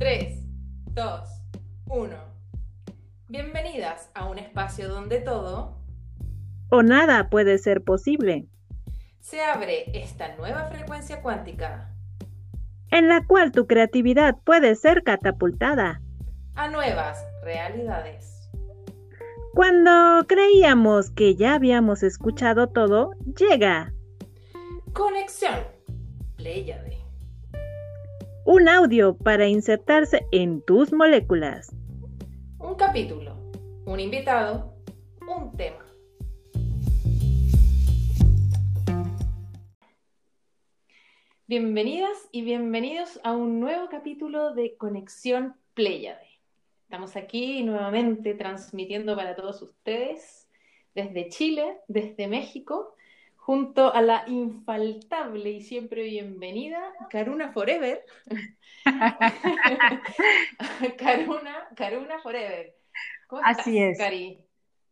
3, 2, 1. Bienvenidas a un espacio donde todo o nada puede ser posible, se abre esta nueva frecuencia cuántica en la cual tu creatividad puede ser catapultada a nuevas realidades. Cuando creíamos que ya habíamos escuchado todo, llega Conexión Pléyade. Un audio para insertarse en tus moléculas. Un capítulo, un invitado, un tema. Bienvenidas y bienvenidos a un nuevo capítulo de Conexión Pléyade. Estamos aquí nuevamente transmitiendo para todos ustedes desde Chile, desde México, junto a la infaltable y siempre bienvenida Karuna Forever. Karuna, Karuna Forever. ¿Cómo estás, Así es. Cari?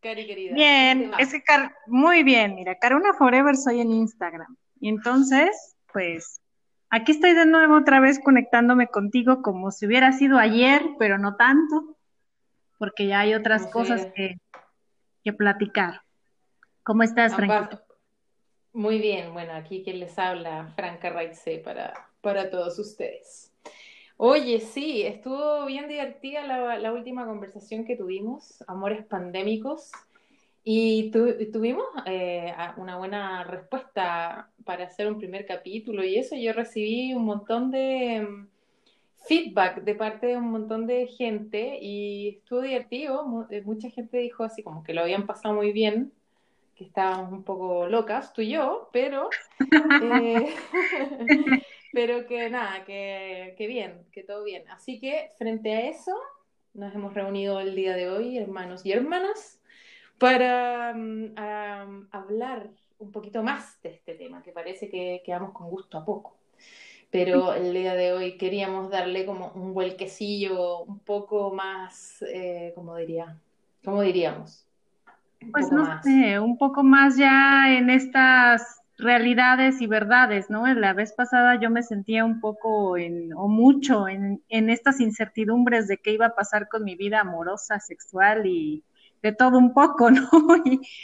Cari querida. Bien, ese car muy bien. Mira, Karuna Forever soy en Instagram. Y entonces, pues Aquí estoy de nuevo otra vez conectándome contigo como si hubiera sido ayer, pero no tanto, porque ya hay otras cosas que, que, platicar. ¿Cómo estás? Muy bien, bueno, aquí quien les habla, Franca Raice, para, para todos ustedes. Oye, sí, estuvo bien divertida la, la última conversación que tuvimos, Amores Pandémicos. Y tuvimos eh, una buena respuesta para hacer un primer capítulo y eso yo recibí un montón de mm, feedback de parte de un montón de gente y estuvo divertido. Eh, mucha gente dijo así como que lo habían pasado muy bien, que estábamos un poco locas, tú y yo, pero, eh, pero que nada, que, que bien, que todo bien. Así que frente a eso, nos hemos reunido el día de hoy, hermanos y hermanas para mm, hablar un poquito más de este tema, que parece que quedamos con gusto a poco. Pero el día de hoy queríamos darle como un vuelquecillo un poco más, eh, ¿cómo diría? ¿Cómo diríamos? Pues no sé, un poco más ya en estas realidades y verdades, ¿no? La vez pasada yo me sentía un poco en, o mucho en, en estas incertidumbres de qué iba a pasar con mi vida amorosa, sexual y, de todo un poco, ¿no?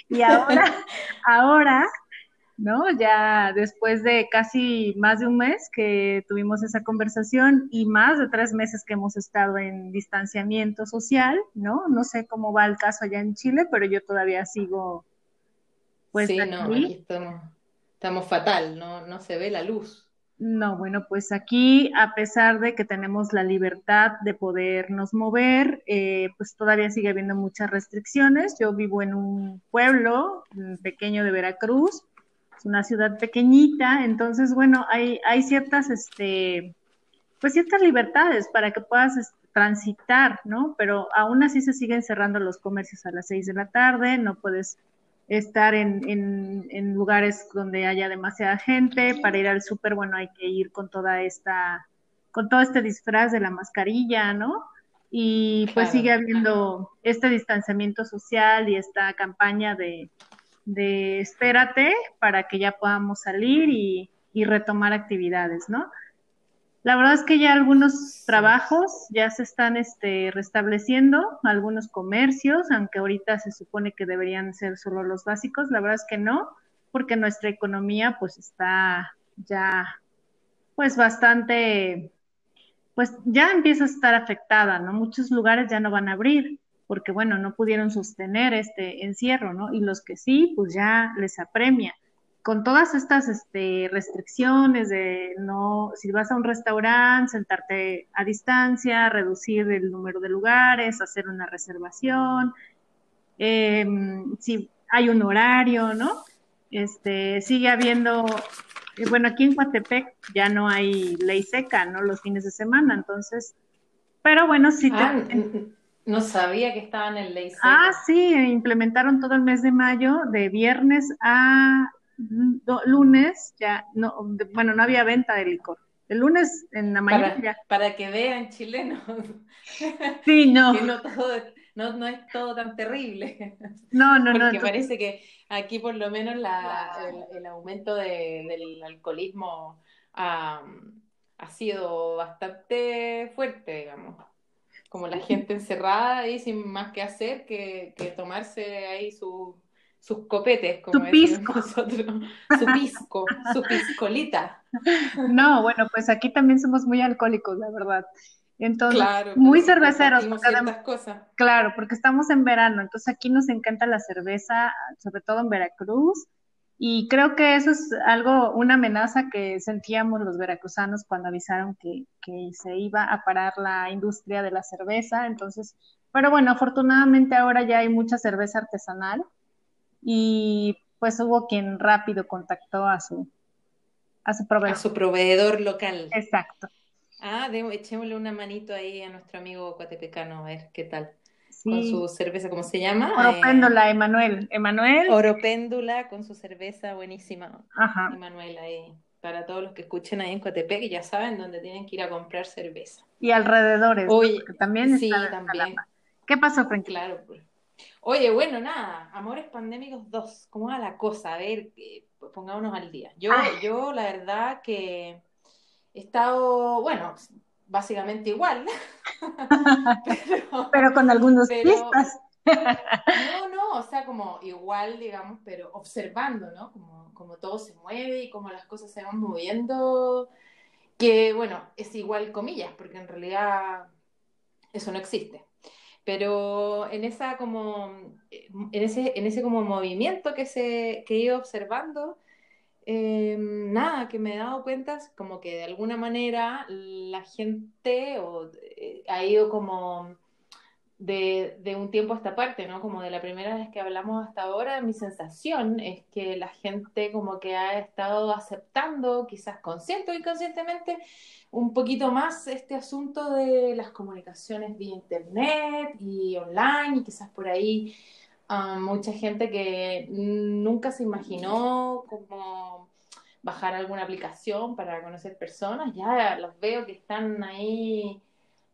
Y, ahora, ahora, ¿no? Ya después de casi más de un mes que tuvimos esa conversación y más de tres meses que hemos estado en distanciamiento social, ¿no? No sé cómo va el caso allá en Chile, pero yo todavía sigo. Pues, sí, no, aquí estamos, estamos fatal, no, no se ve la luz. No, bueno, pues aquí, a pesar de que tenemos la libertad de podernos mover, eh, pues todavía sigue habiendo muchas restricciones. Yo vivo en un pueblo pequeño de Veracruz, es una ciudad pequeñita, entonces, bueno, hay, hay ciertas, este, pues ciertas libertades para que puedas este, transitar, ¿no? Pero aún así se siguen cerrando los comercios a las seis de la tarde, no puedes estar en, en, lugares donde haya demasiada gente, para ir al súper, bueno, hay que ir con toda esta, con todo este disfraz de la mascarilla, ¿no? Y pues sigue habiendo este distanciamiento social y esta campaña de, de espérate para que ya podamos salir y, y retomar actividades, ¿no? La verdad es que ya algunos trabajos ya se están este, restableciendo, algunos comercios, aunque ahorita se supone que deberían ser solo los básicos, la verdad es que no, porque nuestra economía pues está ya pues bastante, pues ya empieza a estar afectada, ¿no? Muchos lugares ya no van a abrir porque bueno, no pudieron sostener este encierro, ¿no? Y los que sí, pues ya les apremia con todas estas este, restricciones de no, si vas a un restaurante, sentarte a distancia, reducir el número de lugares, hacer una reservación, em, si hay un horario, ¿no? Este, sigue habiendo, eh, bueno, aquí en Coatepec ya no hay ley seca, ¿no? Los fines de semana, entonces, pero bueno, sí. No sabía que estaban en ley seca. Ah, sí, implementaron todo el mes de mayo, de viernes a lunes ya, no, bueno, no había venta de licor. El lunes en la mañana para, ya. Para que vean chilenos. Sí, no. que no, todo, no, no, es todo tan terrible. No, no, no. Porque parece que aquí por lo menos la, el, aumento de, del alcoholismo ha sido bastante fuerte, digamos. Como la gente encerrada ahí sin más que hacer que, que tomarse ahí su, sus copetes, como su pisco. nosotros. Su pisco, su piscolita. No, bueno, pues aquí también somos muy alcohólicos, la verdad. Entonces, muy cerveceros. cosas. Claro, porque estamos en verano, entonces aquí nos encanta la cerveza, sobre todo en Veracruz. Y creo que eso es algo, una amenaza que sentíamos los veracruzanos cuando avisaron que, que se iba a parar la industria de la cerveza. Entonces, pero bueno, afortunadamente ahora ya hay mucha cerveza artesanal y pues hubo quien rápido contactó a su, a su proveedor. A su proveedor local. Exacto. Ah, echémosle una manito ahí a nuestro amigo coatepecano, a ver qué tal. Con su cerveza, ¿cómo se llama? Oropéndula, Emanuel. Emanuel. Oropéndula con su cerveza buenísima. Ajá. Emanuel ahí. Para todos los que escuchen ahí en Coatepec, ya saben dónde tienen que ir a comprar cerveza. Y alrededores. Oye, también sí, también. ¿Qué pasó, Frank? Claro, pues. Oye, bueno, nada, Amores Pandémicos 2, ¿cómo va la cosa? A ver, pongámonos al día. Yo, yo la verdad que he estado, bueno, básicamente igual. pero, con algunos pistas. no, no, o sea, como igual, digamos, pero observando, ¿no? Como, como todo se mueve y como las cosas se van moviendo, que bueno, es igual comillas, porque en realidad eso no existe. Pero en esa como en ese, en ese como movimiento que se que he ido observando, Em, nada, que me he dado cuenta como que de alguna manera la gente eh, ha ido como de, de, un tiempo a esta parte, ¿no? Como de la primera vez que hablamos hasta ahora, mi sensación es que la gente como que ha estado aceptando, quizás consciente o inconscientemente, un poquito más este asunto de las comunicaciones vía internet y online y quizás por ahí mucha gente que nunca se imaginó como bajar alguna aplicación para conocer personas, ya los veo que están ahí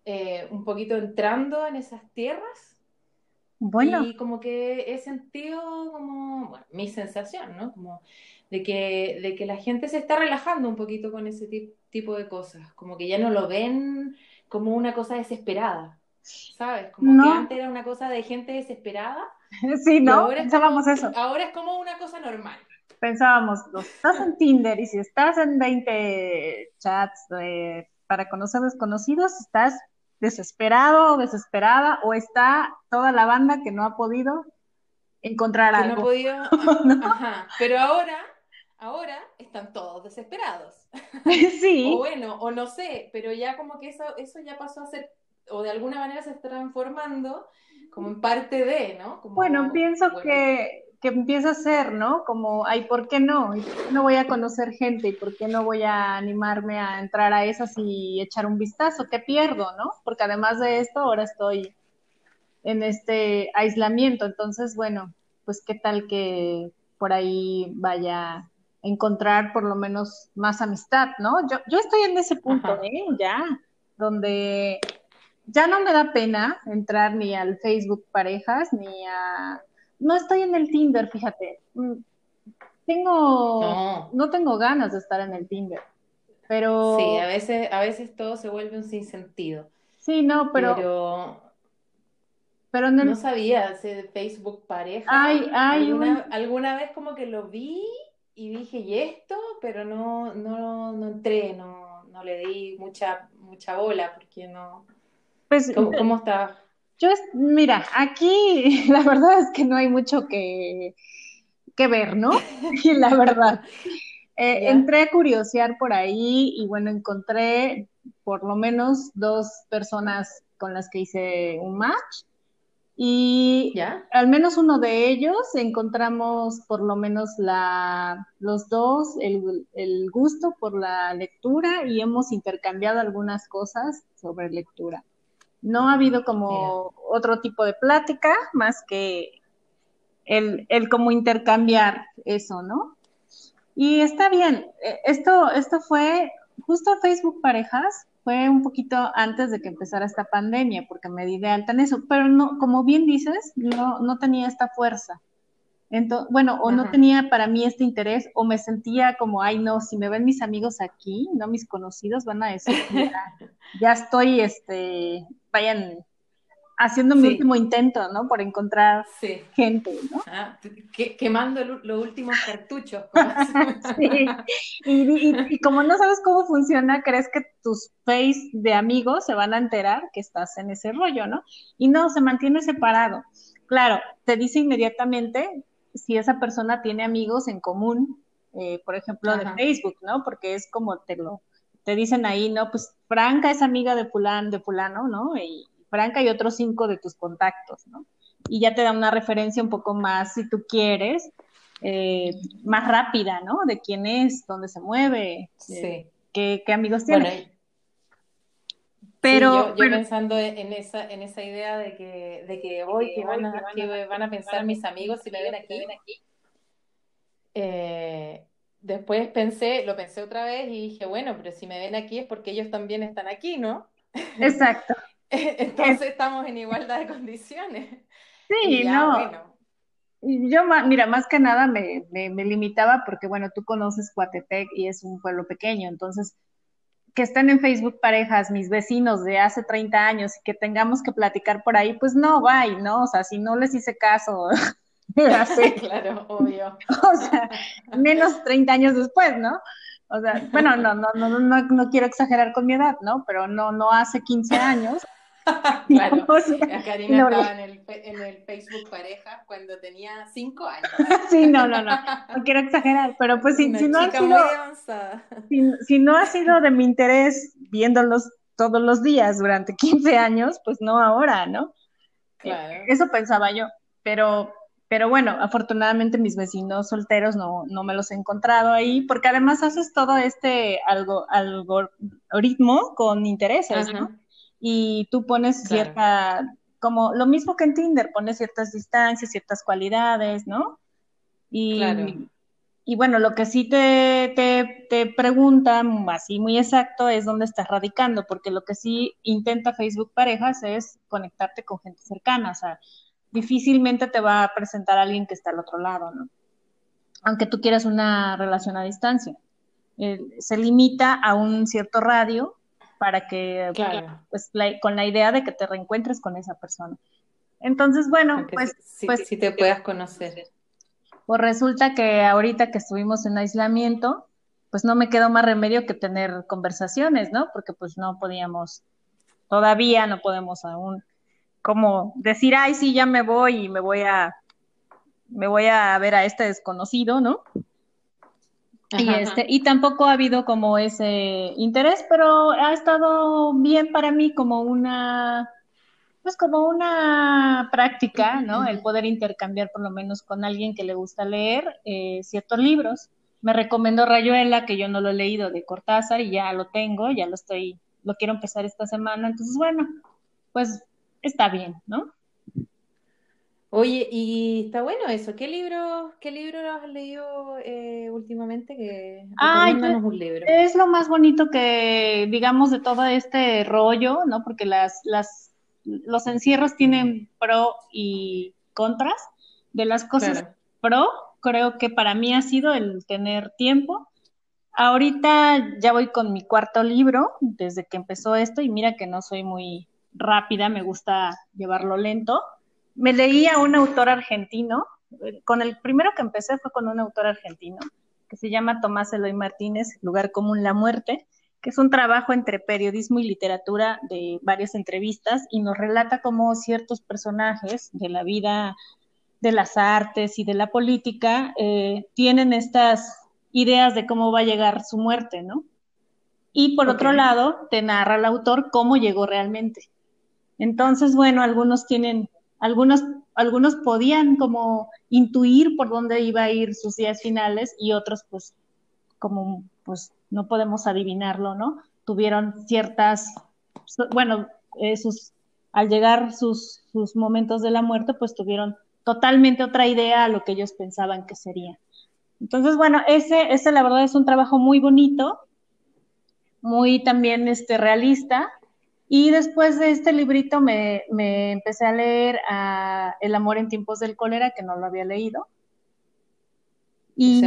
eh, un poquito entrando en esas tierras. Bueno. Y como que he sentido como, bueno, mi sensación, ¿no? Como de que, de que la gente se está relajando un poquito con ese tipo de cosas, como que ya no lo ven como una cosa desesperada, ¿sabes? Como que antes era una cosa de gente desesperada Sí, ¿no? Pensábamos eso. Ahora es como una cosa normal. Pensábamos, estás en Tinder y si estás en 20 chats para conocer desconocidos, estás desesperado o desesperada o está toda la banda que no ha podido encontrar que algo. No ha podido, ajá. Pero ahora, ahora están todos desesperados. Sí. o bueno, o no sé, pero ya como que eso, eso ya pasó a ser, o de alguna manera se está transformando como en parte de, ¿no? bueno, pienso que, que, empieza a ser, ¿no? Como, ay, ¿por qué no? no voy a conocer gente? ¿Y por qué no voy a animarme a entrar a esas y echar un vistazo? ¿Qué pierdo, no? Porque además de esto, ahora estoy en este aislamiento. Entonces, bueno, pues qué tal que por ahí vaya a encontrar por lo menos más amistad, ¿no? Yo, yo estoy en ese punto, ¿eh? Ya, donde ya no me da pena entrar ni al Facebook parejas, ni a... No estoy en el Tinder, fíjate. Mm, tengo... No. tengo ganas de estar en el Tinder, pero... Sí, a veces, a veces todo se vuelve un sinsentido. Sí, no, pero... Pero... No sabía de Facebook pareja. Ay, ay, alguna, alguna vez como que lo vi y dije, ¿y esto? Pero no, no, no entré, no, no le di mucha, mucha bola porque no... Pues, ¿Cómo, está? Yo, mira, aquí la verdad es que no hay mucho que, que ver, ¿no? Y la verdad. Eh, entré a curiosear por ahí y bueno, encontré por lo menos dos personas con las que hice un match. Y al menos uno de ellos encontramos por lo menos la, los dos el, el gusto por la lectura y hemos intercambiado algunas cosas sobre lectura. No ha habido como otro tipo de plática más que el, el como intercambiar eso, ¿no? Y está bien, eh, esto, esto fue justo Facebook Parejas, fue un poquito antes de que empezara esta pandemia, porque me di de alta en eso, pero no, como bien dices, no, no tenía esta fuerza. Entonces, bueno, o no tenía para mí este interés, o me sentía como, ay, no, si me ven mis amigos aquí, no mis conocidos, van a decir, ya, estoy, este, vayan haciendo mi último intento, ¿no? Por encontrar gente, ¿no? Ah, quemando los últimos cartuchos. sí. Y, y, como no sabes cómo funciona, crees que tus face de amigos se van a enterar que estás en ese rollo, ¿no? Y no, se mantiene separado. Claro, te dice inmediatamente si esa persona tiene amigos en común, eh, por ejemplo, de Facebook, ¿no? Porque es como te lo, te dicen ahí, ¿no? Pues Franca es amiga de fulano, de fulano, ¿no? Y Franca y otros cinco de tus contactos, ¿no? Y ya te da una referencia un poco más, si tú quieres, eh, más rápida, ¿no? De quién es, dónde se mueve, sí. qué, amigos tiene. Pero, yo, pensando en esa, en esa idea de que, de que hoy que van a, que van a pensar mis amigos si me ven aquí. Eh, después pensé, lo pensé otra vez y dije, bueno, pero si me ven aquí es porque ellos también están aquí, ¿no? Exacto. Entonces estamos en igualdad de condiciones. Sí, no. Yo, mira, más que nada me, me, me, limitaba porque, bueno, tú conoces Coatepec y es un pueblo pequeño, entonces que estén en Facebook parejas, mis vecinos de hace 30 años y que tengamos que platicar por ahí, pues no, bye, ¿no? O sea, si no les hice caso, hace, claro, obvio. O sea, menos 30 años después, ¿no? O sea, bueno, no, no, no, no, no quiero exagerar con mi edad, ¿no? Pero no, no hace 15 años, claro, Karina estaba en el, en el, Facebook pareja cuando tenía cinco años. sí, no, no, no, no quiero exagerar, pero pues si, si no ha sido, si, si, no ha sido de mi interés viéndolos todos los días durante 15 años, pues no ahora, ¿no? Eh, eso pensaba yo, pero, pero bueno, afortunadamente mis vecinos solteros no, no me los he encontrado ahí, porque además haces todo este algo, algoritmo con intereses, ¿no? Y tú pones cierta, como lo mismo que en Tinder, pones ciertas distancias, ciertas cualidades, ¿no? Y, y bueno, lo que sí te, te, te preguntan así muy exacto es dónde estás radicando, porque lo que sí intenta Facebook Parejas es conectarte con gente cercana, o sea, difícilmente te va a presentar a alguien que está al otro lado, ¿no? Aunque tú quieras una relación a distancia. Eh, se limita a un cierto radio para que, pues, con la idea de que te reencuentres con esa persona. Entonces, bueno, pues, si, pues si te puedas conocer. Pues resulta que ahorita que estuvimos en aislamiento, pues no me quedó más remedio que tener conversaciones, ¿no? Porque pues no podíamos, todavía no podemos aún como decir, ay, sí, ya me voy y me voy a, me voy a ver a este desconocido, ¿no? Y, este, y tampoco ha habido como ese interés, pero ha estado bien para mí como una, pues como una práctica, ¿no? El poder intercambiar por lo menos con alguien que le gusta leer eh, ciertos libros. Me recomendó Rayuela, que yo no lo he leído de Cortázar y ya lo tengo, ya lo estoy, lo quiero empezar esta semana. Entonces, bueno, pues está bien, ¿no? Oye, y está bueno eso. ¿Qué libro, qué libro has leído eh, últimamente? Que un libro. Es lo más bonito que, digamos, de todo este rollo, ¿no? Porque las, las, los encierros tienen pro y contras. De las cosas pro, creo que para mí ha sido el tener tiempo. Ahorita ya voy con mi cuarto libro desde que empezó esto y mira que no soy muy rápida, me gusta llevarlo lento me leí a un autor argentino, con el primero que empecé fue con un autor argentino, que se llama Tomás Eloy Martínez, Lugar Común La Muerte, que es un trabajo entre periodismo y literatura de varias entrevistas y nos relata cómo ciertos personajes de la vida de las artes y de la política eh, tienen estas ideas de cómo va a llegar su muerte, ¿no? Y por otro lado, te narra el autor cómo llegó realmente. Entonces, bueno, algunos tienen algunos, algunos podían como intuir por dónde iba a ir sus días finales y otros pues como pues no podemos adivinarlo, ¿no? Tuvieron ciertas, bueno, eh, al llegar sus, sus momentos de la muerte pues tuvieron totalmente otra idea a lo que ellos pensaban que sería. Entonces, bueno, ese, ese la verdad es un trabajo muy bonito, muy también este, realista, y después de este librito me, empecé a leer a El amor en tiempos del cólera, que no lo había leído. y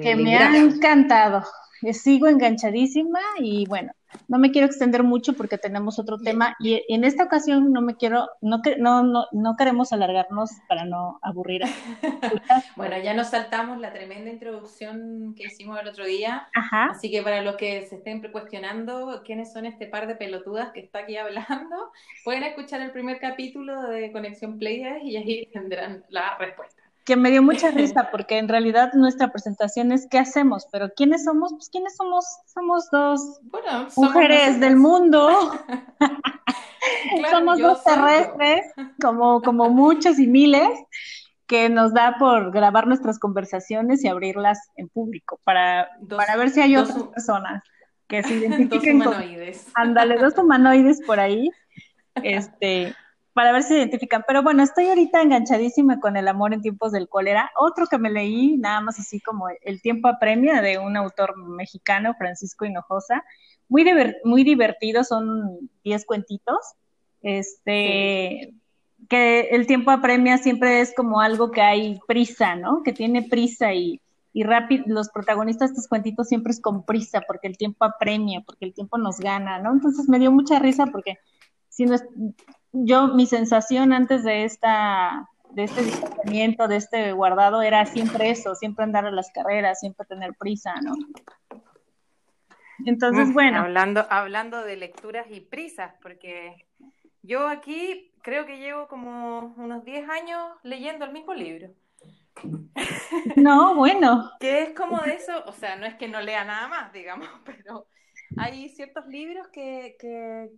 que me ha encantado. Sigo enganchadísima y bueno, no me quiero extender mucho porque tenemos otro tema y en esta ocasión no me quiero, no, no, no, no queremos alargarnos para no aburrir. bueno, ya nos saltamos la tremenda introducción que hicimos el otro día, así que para los que se estén cuestionando quiénes son este par de pelotudas que está aquí hablando, pueden escuchar el primer capítulo de Conexión Players y ahí tendrán la respuesta que me dio mucha risa porque en realidad nuestra presentación es ¿qué hacemos? Pero ¿quiénes somos? Pues ¿quiénes somos? Somos dos mujeres del mundo. somos dos terrestres, como, como muchos y miles, que nos da por grabar nuestras conversaciones y abrirlas en público para, para ver si hay otras personas que se identifiquen dos humanoides. ándale, dos humanoides por ahí. Este, para ver si se identifican. Pero bueno, estoy ahorita enganchadísima con El amor en tiempos del cólera. Otro que me leí, nada más así como El tiempo apremia, de un autor mexicano, Francisco Hinojosa. Muy, muy divertido, son 10 cuentitos. Este, que el tiempo apremia siempre es como algo que hay prisa, ¿no? Que tiene prisa y, y rápido, los protagonistas de estos cuentitos siempre es con prisa, porque el tiempo apremia, porque el tiempo nos gana, ¿no? Entonces me dio mucha risa porque si no es, yo, mi sensación antes de esta, de este distanciamiento, de este guardado, era siempre eso, siempre andar a las carreras, siempre tener prisa, ¿no? Entonces, bueno. Hablando, hablando de lecturas y prisas, porque yo aquí creo que llevo como unos 10 años leyendo el mismo libro. No, bueno. que es como de eso, o sea, no es que no lea nada más, digamos, pero hay ciertos libros que, que,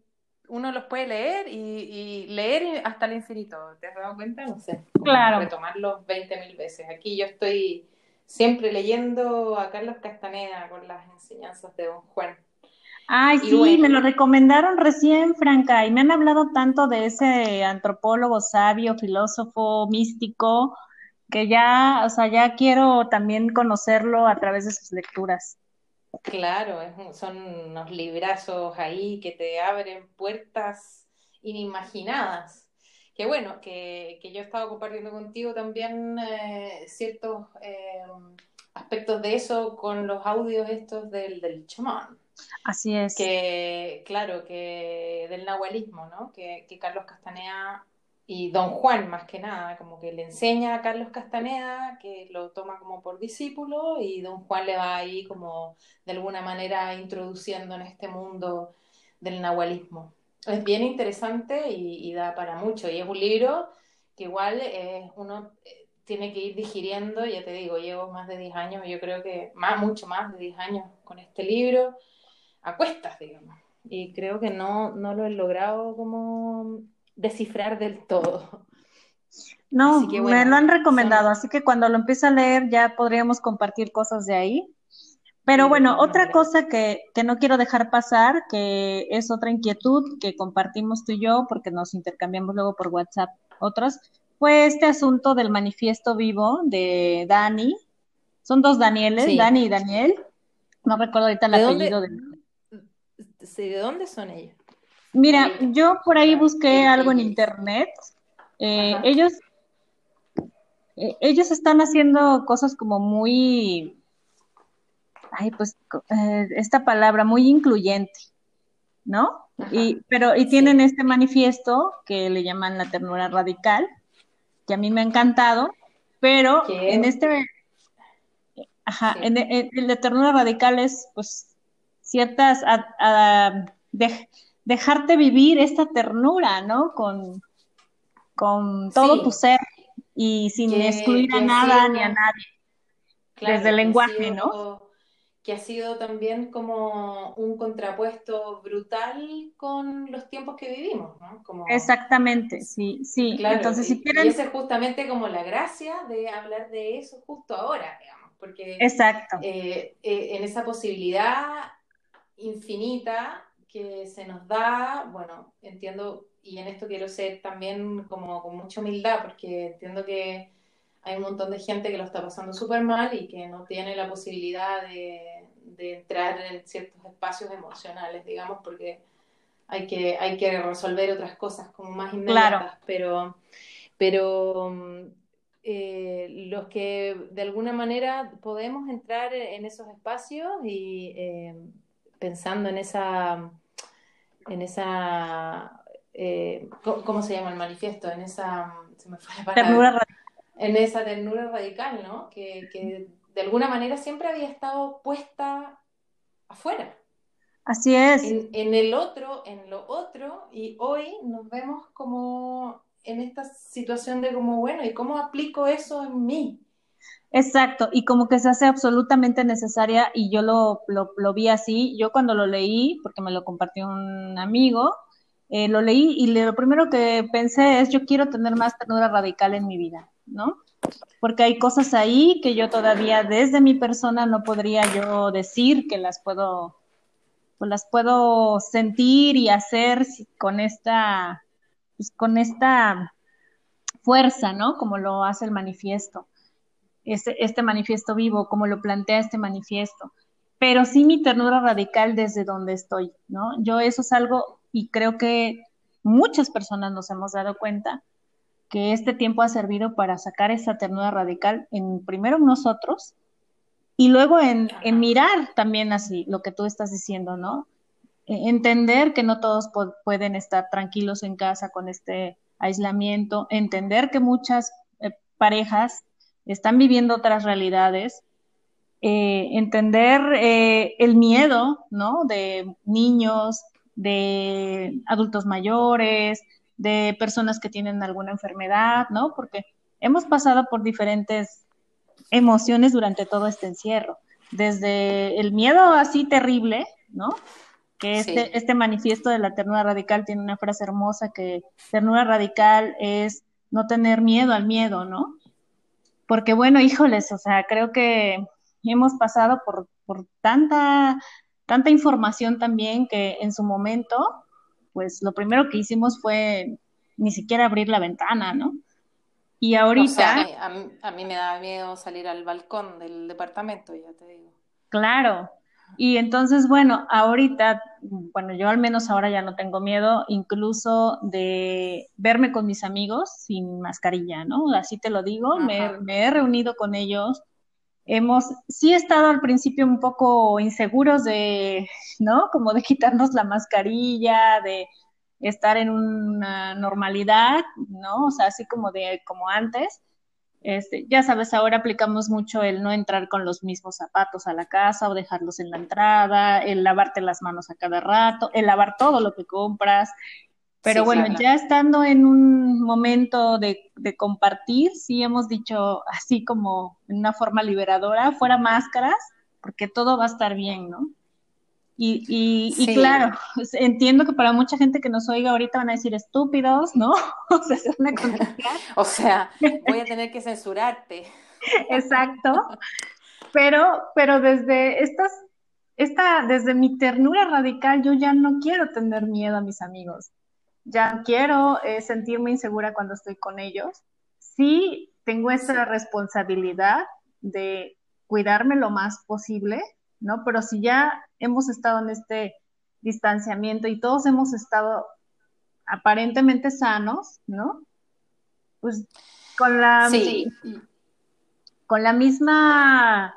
uno los puede leer y, leer hasta el infinito. ¿Te has dado cuenta? No sé. Claro. Retomarlos 20.000 veces. Aquí yo estoy siempre leyendo a Carlos Castaneda con las enseñanzas de Don Juan. Ay, sí, me lo recomendaron recién, Franca, y me han hablado tanto de ese antropólogo sabio, filósofo, místico, que ya, o sea, ya quiero también conocerlo a través de sus lecturas. Claro, son unos librazos ahí que te abren puertas inimaginadas. Que bueno, que, yo he estado compartiendo contigo también eh, ciertos eh, aspectos de eso con los audios estos del, del chamán. Así es. Que, claro, que del nahualismo, ¿no? Que, que Carlos Castanea y don Juan más que nada, como que le enseña a Carlos Castaneda, que lo toma como por discípulo, y don Juan le va ahí como de alguna manera introduciendo en este mundo del nahualismo. Es bien interesante y, da para mucho, y es un libro que igual eh, uno eh, tiene que ir digiriendo, ya te digo, llevo más de 10 años, yo creo que más, mucho más de 10 años con este libro, a cuestas, digamos, y creo que no, no lo he logrado como descifrar del todo. No, me lo han recomendado, así que cuando lo empiece a leer ya podríamos compartir cosas de ahí. Pero bueno, otra cosa que, que, no quiero dejar pasar, que es otra inquietud que compartimos tú y yo, porque nos intercambiamos luego por WhatsApp otros, fue este asunto del manifiesto vivo de Dani. Son dos Danieles, Dani y Daniel. No recuerdo ahorita el apellido de... ¿De dónde son ellos? Mira, yo por ahí busqué algo en internet. Eh, ellos, eh, ellos están haciendo cosas como muy, ay, pues eh, esta palabra muy incluyente, ¿no? Y, pero y tienen este manifiesto que le llaman la ternura radical, que a mí me ha encantado, pero en este, ajá, en, el de ternura radical es, pues, ciertas de, dejarte vivir esta ternura, ¿no? Con, con todo tu ser y sin excluir a nada ni a nadie. desde el lenguaje, ¿no? Que ha sido también como un contrapuesto brutal con los tiempos que vivimos, ¿no? Como... Exactamente, sí, sí. Entonces, si quieren... Y esa es justamente como la gracia de hablar de eso justo ahora, digamos, porque Exacto. Eh, eh, en esa posibilidad infinita que se nos da, bueno, entiendo, y en esto quiero ser también como con mucha humildad, porque entiendo que hay un montón de gente que lo está pasando súper mal y que no tiene la posibilidad de, entrar en ciertos espacios emocionales, digamos, porque hay que, hay que resolver otras cosas como más inmediatas, pero, pero eh, los que de alguna manera podemos entrar en esos espacios y eh, pensando en esa, en esa, eh, ¿cómo se llama el manifiesto? En esa, se me fue ternura radical. En esa ternura radical, ¿no? Que, que de alguna manera siempre había estado puesta afuera. Así es. En, en, el otro, en lo otro, y hoy nos vemos como en esta situación de como, bueno, ¿y cómo aplico eso en mí? Exacto, y como que se hace absolutamente necesaria y yo lo, lo, vi así, yo cuando lo leí, porque me lo compartió un amigo, eh, lo leí y lo primero que pensé es, yo quiero tener más ternura radical en mi vida, ¿no? Porque hay cosas ahí que yo todavía desde mi persona no podría yo decir que las puedo, pues las puedo sentir y hacer con esta pues, con esta fuerza, ¿no? Como lo hace el manifiesto, este, este manifiesto vivo, como lo plantea este manifiesto. Pero sí mi ternura radical desde donde estoy, ¿no? Yo eso es algo, y creo que muchas personas nos hemos dado cuenta, que este tiempo ha servido para sacar esa ternura radical en primero nosotros y luego en, en, mirar también así lo que tú estás diciendo, ¿no? E-, entender que no todos pueden estar tranquilos en casa con este aislamiento, entender que muchas eh, parejas están viviendo otras realidades, eh, entender eh, el miedo, ¿no? De niños, de adultos mayores, de personas que tienen alguna enfermedad, ¿no? Porque hemos pasado por diferentes emociones durante todo este encierro, desde el miedo así terrible, ¿no? que este, este manifiesto de la ternura radical tiene una frase hermosa que ternura radical es no tener miedo al miedo, ¿no? Porque bueno, híjoles, o sea, creo que hemos pasado por, por tanta, tanta información también que en su momento, pues lo primero que hicimos fue ni siquiera abrir la ventana, ¿no? Y ahorita... a, a mí me da miedo salir al balcón del departamento, ya te digo. Claro, y entonces, bueno, ahorita, bueno, yo al menos ahora ya no tengo miedo incluso de verme con mis amigos sin mascarilla, ¿no? Así te lo digo, me, he reunido con ellos. Hemos, sí he estado al principio un poco inseguros de, ¿no? Como de quitarnos la mascarilla, de estar en una normalidad, ¿no? O sea, así como de, como antes este, ya sabes, ahora aplicamos mucho el no entrar con los mismos zapatos a la casa o dejarlos en la entrada, el lavarte las manos a cada rato, el lavar todo lo que compras. Pero bueno, ya estando en un momento de, de, compartir, sí hemos dicho así como en una forma liberadora, fuera máscaras, porque todo va a estar bien, ¿no? Y, y, claro, entiendo que para mucha gente que nos oiga ahorita van a decir estúpidos, ¿no? O sea, se van a o sea, voy a tener que censurarte. Exacto. Pero, pero desde estas, esta, desde mi ternura radical, yo ya no quiero tener miedo a mis amigos. Ya quiero eh, sentirme insegura cuando estoy con ellos. Sí, tengo esa responsabilidad de cuidarme lo más posible, ¿no? Pero si ya hemos estado en este distanciamiento y todos hemos estado aparentemente sanos, ¿no? Pues con la, con la misma,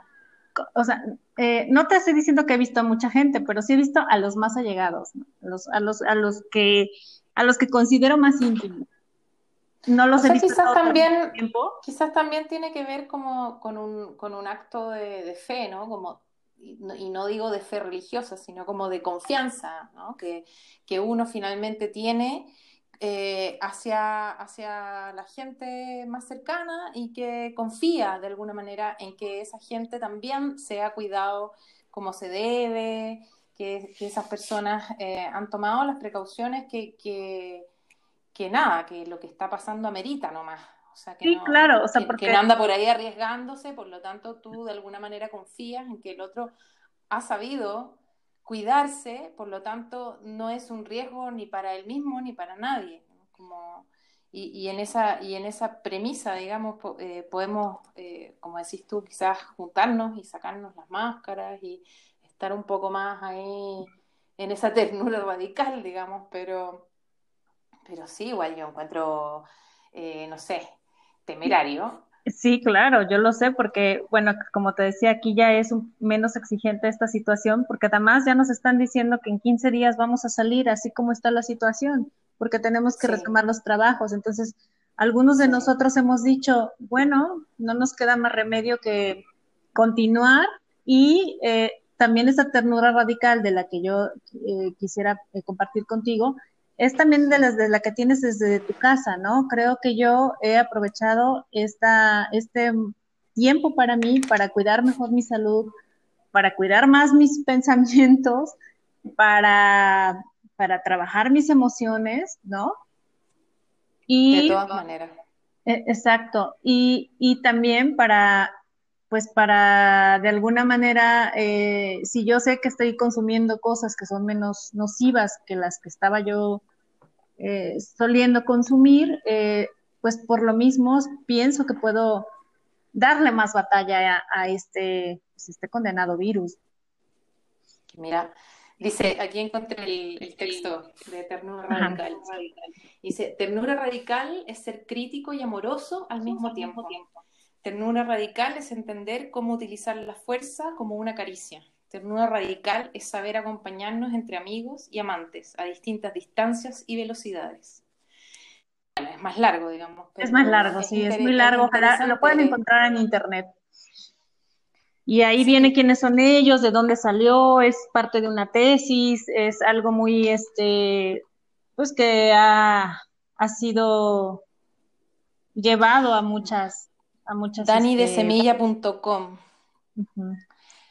o sea, eh, no te estoy diciendo que he visto a mucha gente, pero sí he visto a los más allegados, a, los, a, los, a los que a los que considero más íntimos. No los he visto quizás también, tiempo. Quizás también tiene que ver como con un, con un acto de, de fe, ¿no? Como y no digo de fe religiosa, sino como de confianza que, que, uno finalmente tiene eh, hacia, hacia la gente más cercana y que confía de alguna manera en que esa gente también se ha cuidado como se debe, que, que esas personas eh, han tomado las precauciones que, que, que nada, que lo que está pasando amerita nomás que sí, no, claro, o sea, porque... anda por ahí arriesgándose, por lo tanto tú de alguna manera confías en que el otro ha sabido cuidarse, por lo tanto no es un riesgo ni para él mismo ni para nadie. Como, y, y, en esa, y en esa premisa, digamos, eh, podemos, eh, como decís tú, quizás juntarnos y sacarnos las máscaras y estar un poco más ahí en esa ternura radical, digamos, pero, pero sí, igual yo encuentro, eh, no sé, temerario. Sí, claro, yo lo sé porque, bueno, como te decía, aquí ya es menos exigente esta situación porque además ya nos están diciendo que en 15 días vamos a salir así como está la situación, porque tenemos que retomar los trabajos. Entonces, algunos de nosotros hemos dicho, bueno, no nos queda más remedio que continuar y eh, también esa ternura radical de la que yo eh, quisiera eh, compartir contigo es también de, las, de la que tienes desde tu casa, ¿no? Creo que yo he aprovechado esta, este tiempo para mí, para cuidar mejor mi salud, para cuidar más mis pensamientos, para, para trabajar mis emociones, ¿no? Y, de todas maneras. E, exacto. Y, y también para pues para de alguna manera, eh, si yo sé que estoy consumiendo cosas que son menos nocivas que las que estaba yo eh, soliendo consumir, eh, pues por lo mismo pienso que puedo darle más batalla a, este, pues, este condenado virus. Mira, dice, aquí encontré el, texto de Ternura Radical. Dice, ternura radical es ser crítico y amoroso al mismo tiempo. Ternura radical es entender cómo utilizar la fuerza como una caricia. Ternura radical es saber acompañarnos entre amigos y amantes a distintas distancias y velocidades. es más largo, digamos. Es más largo, sí, es muy largo. Ojalá lo pueden encontrar en internet. Y ahí viene quiénes son ellos, de dónde salió, es parte de una tesis, es algo muy, este, pues que ha, ha sido llevado a muchas Dani de este, semilla.com.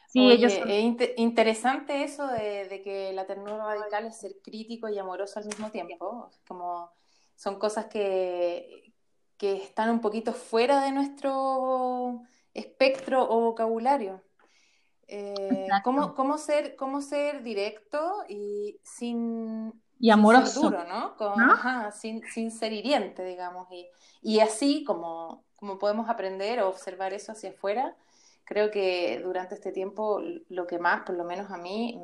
Sí, ellos es interesante eso de, que la ternura radical es ser crítico y amoroso al mismo tiempo. Como son cosas que, que están un poquito fuera de nuestro espectro o vocabulario. Eh, ¿cómo, ser, ¿Cómo ser directo y sin, y amoroso. duro, ¿no? sin, sin, ser hiriente, digamos. Y, y así como como podemos aprender o observar eso hacia afuera, creo que durante este tiempo lo que más, por lo menos a mí,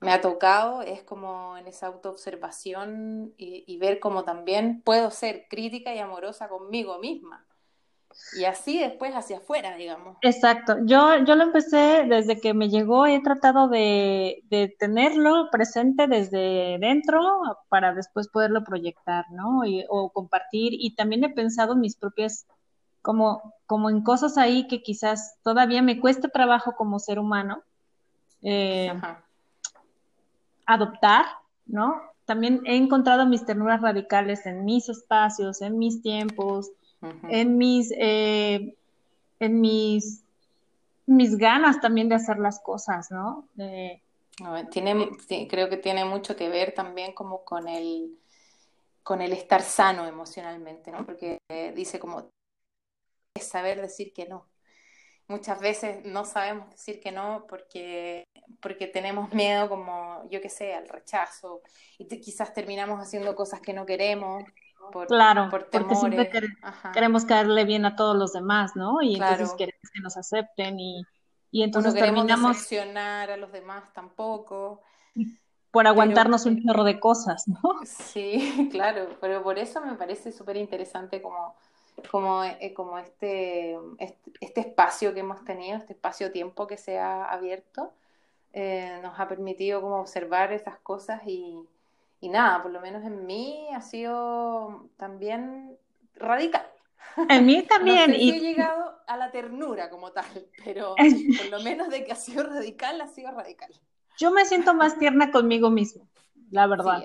me, ha tocado es como en esa autoobservación y, y ver cómo también puedo ser crítica y amorosa conmigo misma. Y así después hacia afuera, digamos. Exacto. Yo, yo lo empecé desde que me llegó, he tratado de, de tenerlo presente desde dentro para después poderlo proyectar, ¿no? Y, o compartir. Y también he pensado en mis propias, como, como en cosas ahí que quizás todavía me cuesta trabajo como ser humano. Eh, adoptar, ¿no? También he encontrado mis ternuras radicales en mis espacios, en mis tiempos, en mis, eh, en mis, mis ganas también de hacer las cosas, ¿no? tiene, creo que tiene mucho que ver también como con el, con el estar sano emocionalmente, ¿no? Porque eh, dice como es saber decir que no. Muchas veces no sabemos decir que no porque, porque tenemos miedo como, yo qué sé, al rechazo y quizás terminamos haciendo cosas que no queremos claro, porque siempre queremos caerle bien a todos los demás, ¿no? Y entonces queremos que nos acepten y, y entonces no terminamos a los demás tampoco. Por aguantarnos un chorro de cosas, ¿no? Sí, claro, pero por eso me parece súper interesante como, como, eh, como este, este, espacio que hemos tenido, este espacio-tiempo que se ha abierto, eh, nos ha permitido como observar esas cosas y, y nada, por lo menos en mí ha sido también radical. En mí también. No sé y... he llegado a la ternura como tal, pero por lo menos de que ha sido radical, ha sido radical. Yo me siento más tierna conmigo mismo, la verdad.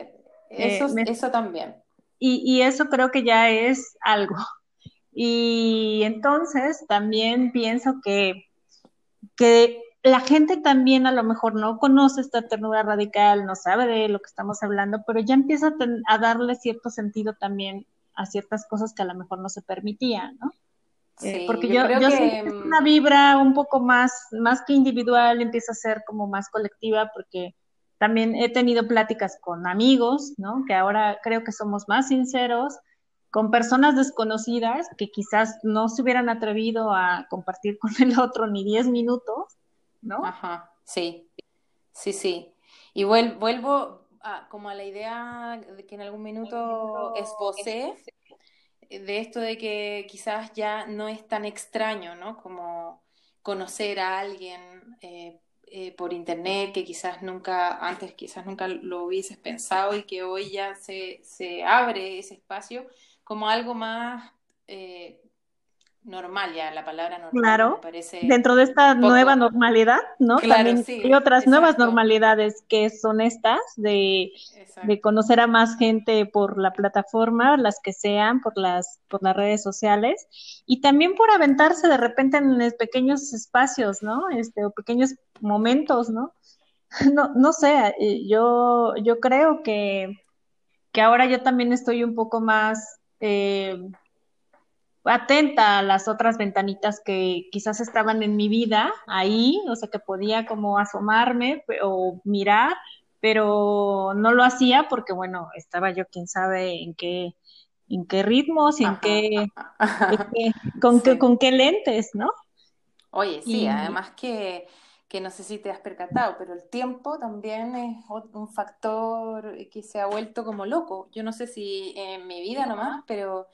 eso, eh, eso también. Y, y, eso creo que ya es algo. Y entonces también pienso que, que la gente también a lo mejor no conoce esta ternura radical, no sabe de lo que estamos hablando, pero ya empieza a, darle cierto sentido también a ciertas cosas que a lo mejor no se permitía, ¿no? Eh, sí, porque yo, yo, que... es una vibra un poco más, más que individual, empieza a ser como más colectiva, porque también he tenido pláticas con amigos, ¿no? Que ahora creo que somos más sinceros, con personas desconocidas que quizás no se hubieran atrevido a compartir con el otro ni 10 minutos, ¿no? Ajá, sí, sí, sí. Y vuelvo a, como a la idea de que en algún minuto esbocé de esto de que quizás ya no es tan extraño, ¿no? Como conocer a alguien eh, eh, por internet que quizás nunca, antes quizás nunca lo hubieses pensado y que hoy ya se, se abre ese espacio como algo más eh, normal ya, la palabra normal. Claro, dentro de esta nueva normalidad, ¿no? También hay otras nuevas normalidades que son estas, de, de, conocer a más gente por la plataforma, las que sean, por las, por las redes sociales, y también por aventarse de repente en pequeños espacios, ¿no? Este, o pequeños momentos, ¿no? No, no sé, eh, yo, yo creo que, que ahora yo también estoy un poco más... Eh, atenta a las otras ventanitas que quizás estaban en mi vida ahí, o sea, que podía como asomarme o mirar, pero no lo hacía porque, bueno, estaba yo quién sabe en qué, en qué ritmos y en qué, con, qué, con qué lentes, ¿no? Oye, sí, además que, que no sé si te has percatado, pero el tiempo también es un factor que se ha vuelto como loco. Yo no sé si en mi vida nomás, pero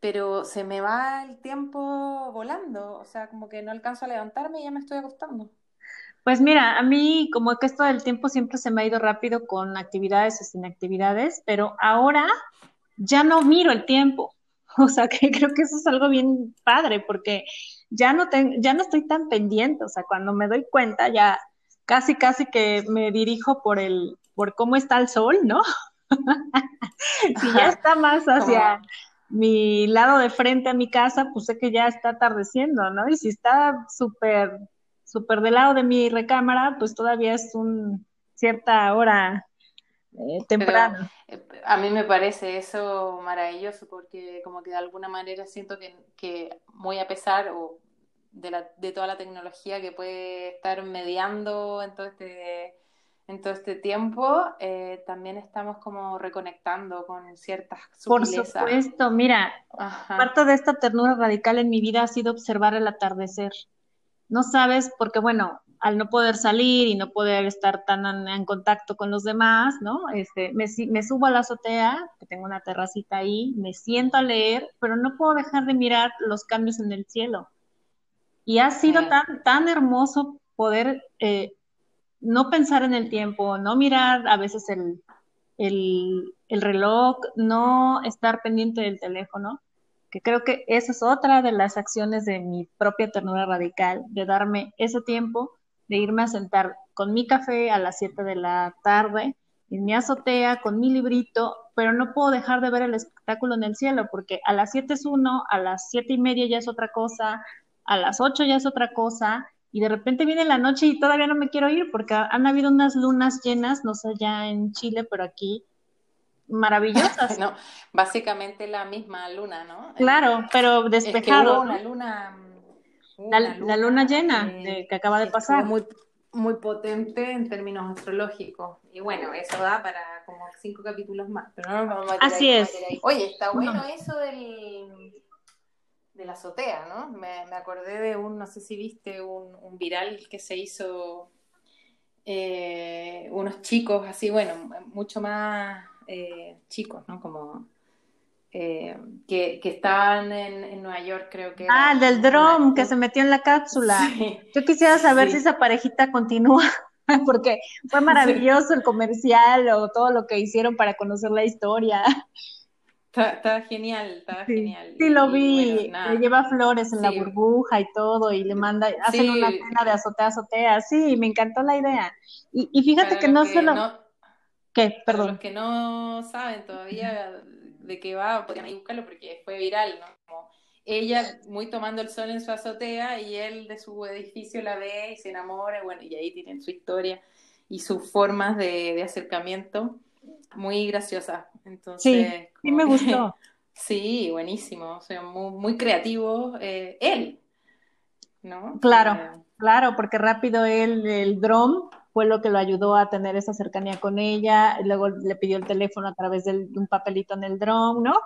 pero se me va el tiempo volando, o sea, como que no alcanzo a levantarme y ya me estoy acostando. Pues mira, a mí como que esto del tiempo siempre se me ha ido rápido con actividades o sin actividades, pero ahora ya no miro el tiempo. O sea, que creo que eso es algo bien padre porque ya no ya no estoy tan pendiente, o sea, cuando me doy cuenta ya casi casi que me dirijo por el por cómo está el sol, ¿no? si ya está más hacia mi lado de frente a mi casa, pues sé que ya está atardeciendo, ¿no? Y si está súper, súper del lado de mi recámara, pues todavía es un cierta hora eh, temprana. Eh, a mí me parece eso maravilloso porque como que de alguna manera siento que, que muy a pesar o de, la, de toda la tecnología que puede estar mediando en todo este en todo este tiempo, eh, también estamos como reconectando con ciertas sutilezas. Por supuesto, mira, parte de esta ternura radical en mi vida ha sido observar el atardecer. No sabes, porque bueno, al no poder salir y no poder estar tan en, contacto con los demás, ¿no? Este, me, me, subo a la azotea, que tengo una terracita ahí, me siento a leer, pero no puedo dejar de mirar los cambios en el cielo. Y ha sido tan, tan hermoso poder eh, no pensar en el tiempo, no mirar a veces el, el, reloj, no estar pendiente del teléfono, que creo que esa es otra de las acciones de mi propia ternura radical, de darme ese tiempo, de irme a sentar con mi café a las 7 de la tarde, en mi azotea, con mi librito, pero no puedo dejar de ver el espectáculo en el cielo, porque a las 7 es uno, a las siete y media ya es otra cosa, a las 8 ya es otra cosa, y de repente viene la noche y todavía no me quiero ir porque han habido unas lunas llenas, no sé, ya en Chile, pero aquí maravillosas. no, básicamente la misma luna, ¿no? Claro, pero despejado. una luna, la, luna, llena que acaba de pasar. Muy, muy potente en términos astrológicos. Y bueno, eso da para como cinco capítulos más, pero no nos vamos a Así es. Oye, está bueno eso del de la azotea, ¿no? Me, acordé de un, no sé si viste, un, viral que se hizo eh, unos chicos así, bueno, mucho más eh, chicos, ¿no? Como eh, que, que, estaban en, Nueva York, creo que. Ah, del dron que se metió en la cápsula. Yo quisiera saber si esa parejita continúa, porque fue maravilloso el comercial o todo lo que hicieron para conocer la historia. Está, genial, está genial. Sí, lo vi. le lleva flores en la burbuja y todo, y le manda, hacen una cena de azotea, azotea. Sí, me encantó la idea. Y, y fíjate que no solo. ¿Qué? Perdón. los que no saben todavía de qué va, podrían buscarlo porque fue viral, ¿no? Como ella muy tomando el sol en su azotea y él de su edificio la ve y se enamora, bueno, y ahí tienen su historia y sus formas de, de acercamiento muy graciosa. Entonces, sí, sí me gustó. sí, buenísimo, o sea, muy, muy creativo eh, él, ¿no? Claro, eh, claro, porque rápido él, el dron fue lo que lo ayudó a tener esa cercanía con ella, luego le pidió el teléfono a través de un papelito en el dron, ¿no?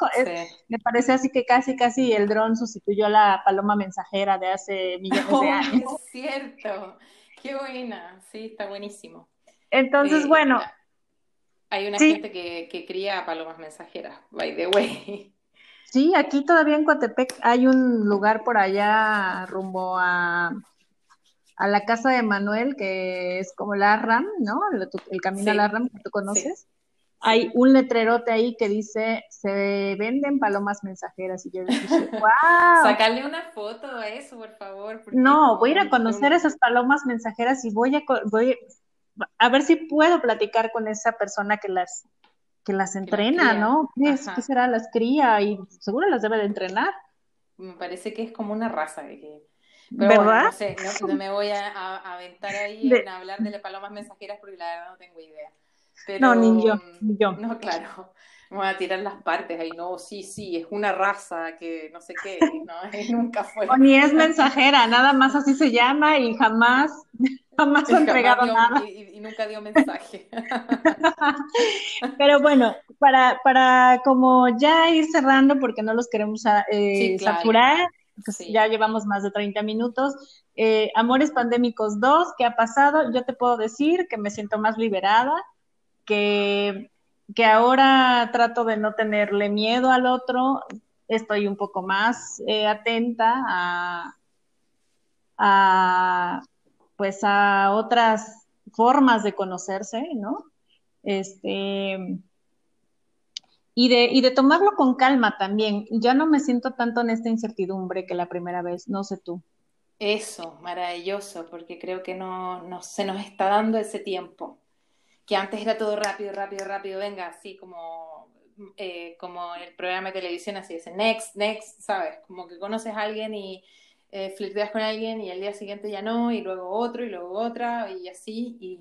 me parece así que casi, casi el dron sustituyó a la paloma mensajera de hace millones de años. Es cierto, qué buena, sí, está buenísimo. Entonces, eh, bueno, hay una gente que, que, cría palomas mensajeras, by the way. Sí, aquí todavía en Coatepec hay un lugar por allá rumbo a, a la casa de Manuel, que es como la RAM, ¿no? El, camino a la RAM que tú conoces. Hay un letrerote ahí que dice, se venden palomas mensajeras. Y yo dije, wow. Sacarle una foto a eso, por favor. No, voy a ir a conocer esas palomas mensajeras y voy a, voy a ver si puedo platicar con esa persona que las que las entrena, ¿no? ¿Qué, será? Las cría y seguro las debe de entrenar. Me parece que es como una raza. Que... ¿Verdad? no sé, no, me voy a, aventar ahí en hablar de las palomas mensajeras porque la verdad no tengo idea. no, ni yo, ni yo. No, claro. Voy a tirar las partes ahí, no, sí, sí, es una raza que no sé qué, no, nunca fue. O ni es mensajera, nada más así se llama y jamás jamás ha entregado nada. Y, nunca dio mensaje. Pero bueno, para, para como ya ir cerrando, porque no los queremos eh, saturar, pues ya llevamos más de 30 minutos. Eh, Amores Pandémicos 2, ¿qué ha pasado? Yo te puedo decir que me siento más liberada, que, que ahora trato de no tenerle miedo al otro, estoy un poco más eh, atenta a, a pues a otras formas de conocerse, ¿no? Este, y de, y de tomarlo con calma también. Ya no me siento tanto en esta incertidumbre que la primera vez, no sé tú. Eso, maravilloso, porque creo que no, no se nos está dando ese tiempo. Que antes era todo rápido, rápido, rápido, venga, así como, eh, como el programa de televisión, así dice, next, next, ¿sabes? Como que conoces a alguien y eh, con alguien y al día siguiente ya no, y luego otro, y luego otra, y así, y,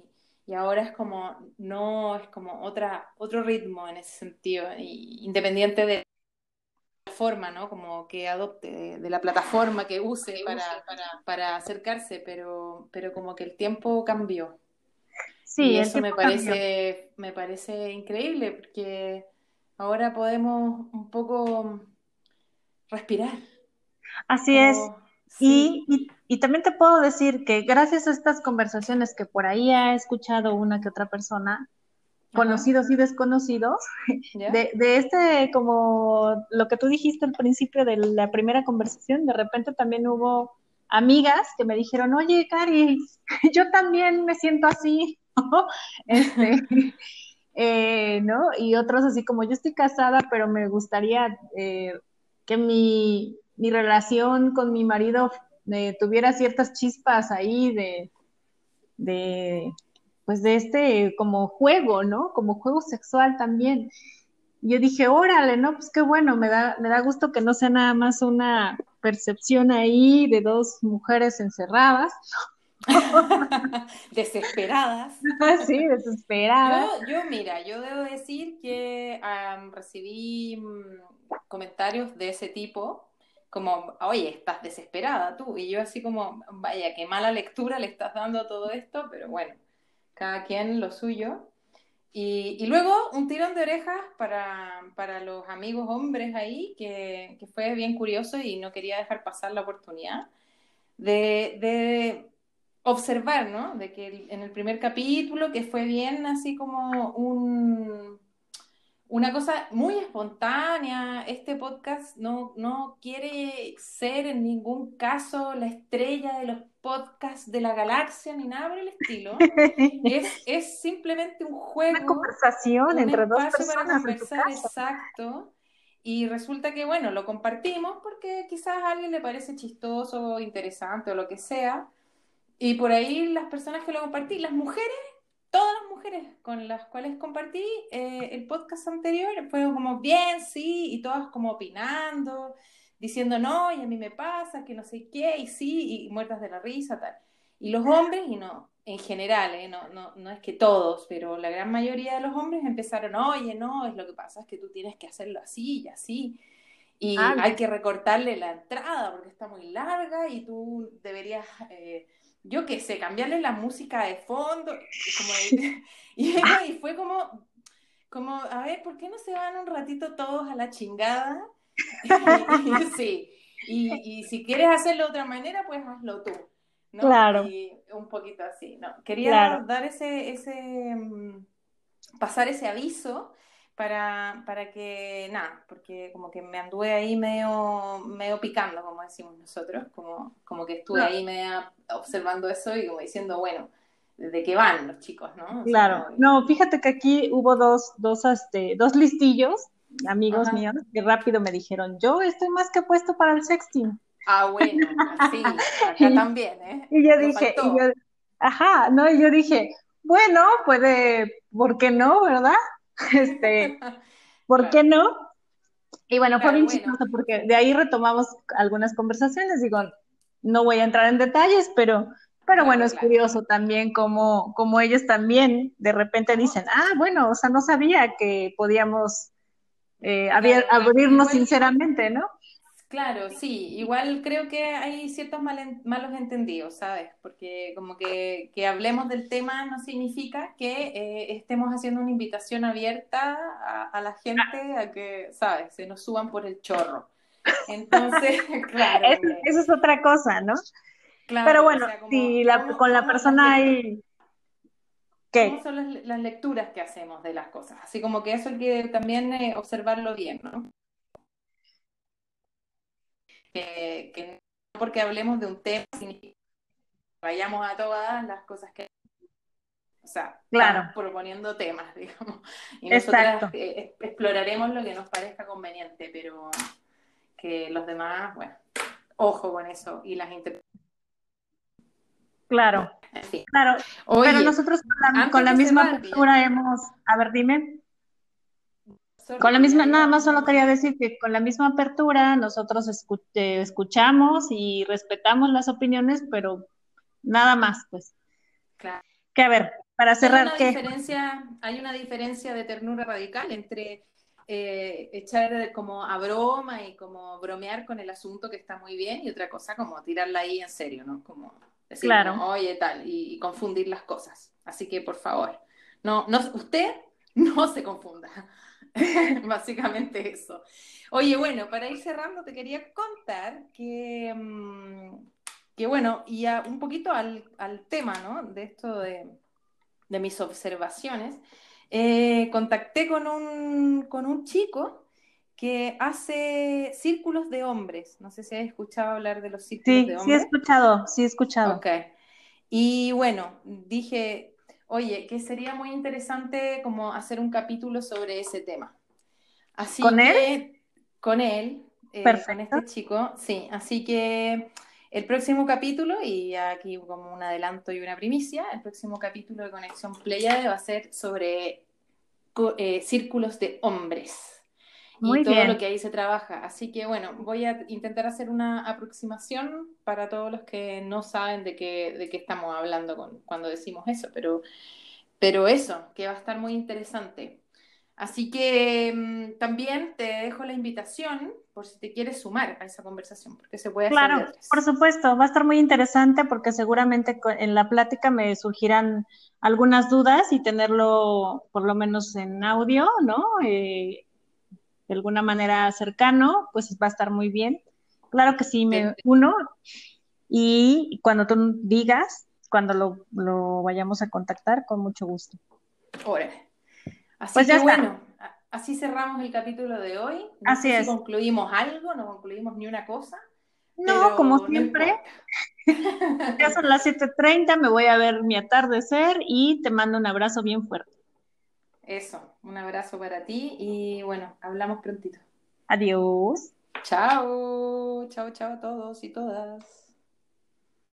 y ahora es como, no, es como otra, otro ritmo en ese sentido, y, independiente de la forma, ¿no? Como que adopte, de, la plataforma que use para, para, para, acercarse, pero, pero como que el tiempo cambió. Sí, y eso me parece, me parece increíble, porque ahora podemos un poco respirar. Así es. Y, y, también te puedo decir que gracias a estas conversaciones que por ahí ha escuchado una que otra persona, conocidos y desconocidos, de, de, este, como lo que tú dijiste al principio de la primera conversación, de repente también hubo amigas que me dijeron, oye, Cari, yo también me siento así, este, eh, ¿no? Y otros así como, yo estoy casada, pero me gustaría eh, que mi, mi relación con mi marido eh, tuviera ciertas chispas ahí de, de, pues de este como juego, ¿no? Como juego sexual también. Yo dije, órale, ¿no? Pues qué bueno, me da, me da gusto que no sea nada más una percepción ahí de dos mujeres encerradas. desesperadas. sí, desesperadas. Yo, yo, mira, yo debo decir que recibí mm, comentarios de ese tipo como, oye, estás desesperada tú. Y yo así como, vaya, qué mala lectura le estás dando a todo esto, pero bueno, cada quien lo suyo. Y, luego un tirón de orejas para, para los amigos hombres ahí, que, que, fue bien curioso y no quería dejar pasar la oportunidad de, de observar, ¿no? De que en el primer capítulo, que fue bien así como un una cosa muy espontánea. Este podcast no, no quiere ser en ningún caso la estrella de los podcasts de la galaxia ni nada por el estilo. es, es simplemente un juego. Una conversación entre dos personas. Para conversar, exacto. Y resulta que, bueno, lo compartimos porque quizás a alguien le parece chistoso, interesante o lo que sea. Y por ahí las personas que lo compartí, las mujeres todas las mujeres con las cuales compartí eh, el podcast anterior fue como bien, sí, y todas como opinando, diciendo no, y a mí me pasa, que no sé qué, y sí, y muertas de la risa, tal. Y los hombres, y no, en general, eh, no, no, no es que todos, pero la gran mayoría de los hombres empezaron, oye, no, es lo que pasa es que tú tienes que hacerlo así y así. Y ah, hay que recortarle la entrada porque está muy larga y tú deberías eh, yo qué sé, cambiarle la música de fondo, y, fue como, como, a ver, ¿por qué no se van un ratito todos a la chingada? y, sí, y, si quieres hacerlo de otra manera, pues hazlo tú. ¿no? Claro. Y un poquito así, ¿no? Quería dar ese, ese, mm, pasar ese aviso para, para que, nada, porque como que me anduve ahí medio, medio picando, como decimos nosotros, como, como que estuve ahí medio observando eso y como diciendo, bueno, ¿de qué van los chicos, no? claro, no, fíjate que aquí hubo dos, dos, este, dos listillos, amigos míos, que rápido me dijeron, yo estoy más que puesto para el sexting. Ah, bueno, sí, acá también, ¿eh? Y yo dije, y yo, ajá, no, y yo dije, bueno, puede, ¿por qué no, verdad? Este, ¿por qué no? Y bueno, fue bien chistoso porque de ahí retomamos algunas conversaciones. Digo, no voy a entrar en detalles, pero, pero bueno, es curioso también como, como ellos también de repente dicen, ah, bueno, o sea, no sabía que podíamos eh, abrirnos sinceramente, ¿no? Claro, sí, igual creo que hay ciertos malos entendidos, ¿sabes? Porque como que, que, hablemos del tema no significa que eh, estemos haciendo una invitación abierta a, la gente a que, ¿sabes? Se nos suban por el chorro. Entonces, claro. Eso, es otra cosa, ¿no? Claro, Pero bueno, si con la persona hay... ¿Qué? ¿Cómo son las, lecturas que hacemos de las cosas? Así como que eso hay que también eh, observarlo bien, ¿no? Que, no porque hablemos de un tema significa que vayamos a todas las cosas que o sea, claro. proponiendo temas, digamos. Y nosotras eh, exploraremos lo que nos parezca conveniente, pero que los demás, bueno, ojo con eso y las interpretaciones. Claro, claro. pero nosotros con la, misma apertura hemos, a ver, dime. Con la misma, nada más solo quería decir que con la misma apertura nosotros eh, escuchamos y respetamos las opiniones, pero nada más, pues. Claro. Que a ver, para cerrar, hay una Diferencia, hay una diferencia de ternura radical entre eh, echar como a broma y como bromear con el asunto que está muy bien y otra cosa como tirarla ahí en serio, ¿no? Como decir, claro. oye, tal, y, y, confundir las cosas. Así que, por favor, no, no, usted no se confunda. Básicamente eso. Oye, bueno, para ir cerrando, te quería contar que, mm, que bueno, y un poquito al, tema, ¿no? De esto de, mis observaciones, eh, contacté con un, con un chico que hace círculos de hombres. No sé si has escuchado hablar de los círculos de hombres. Sí, he escuchado, sí he escuchado. Ok. Y bueno, dije, oye, que sería muy interesante como hacer un capítulo sobre ese tema. Así ¿Con que, él? Con él, eh, con este chico, sí. Así que el próximo capítulo, y aquí como un adelanto y una primicia, el próximo capítulo de Conexión Pleiade va a ser sobre eh, círculos de hombres. Y todo lo que ahí se trabaja. Así que bueno, voy a intentar hacer una aproximación para todos los que no saben de qué, de qué estamos hablando cuando decimos eso, pero, pero eso, que va a estar muy interesante. Así que mm, también te dejo la invitación por si te quieres sumar a esa conversación, porque se puede hacer. Claro, por supuesto, va a estar muy interesante porque seguramente en la plática me surgirán algunas dudas y tenerlo por lo menos en audio, ¿no? Eh, de alguna manera cercano, pues va a estar muy bien. Claro que sí, me uno. Y cuando tú digas, cuando lo, vayamos a contactar, con mucho gusto. Órale. Así pues que bueno, así cerramos el capítulo de hoy. así es. concluimos algo, no concluimos ni una cosa. No, como siempre. ya son las 7:30, me voy a ver mi atardecer y te mando un abrazo bien fuerte. Eso, un abrazo para ti y bueno, hablamos prontito. Adiós. Chao, chao, chao a todos y todas.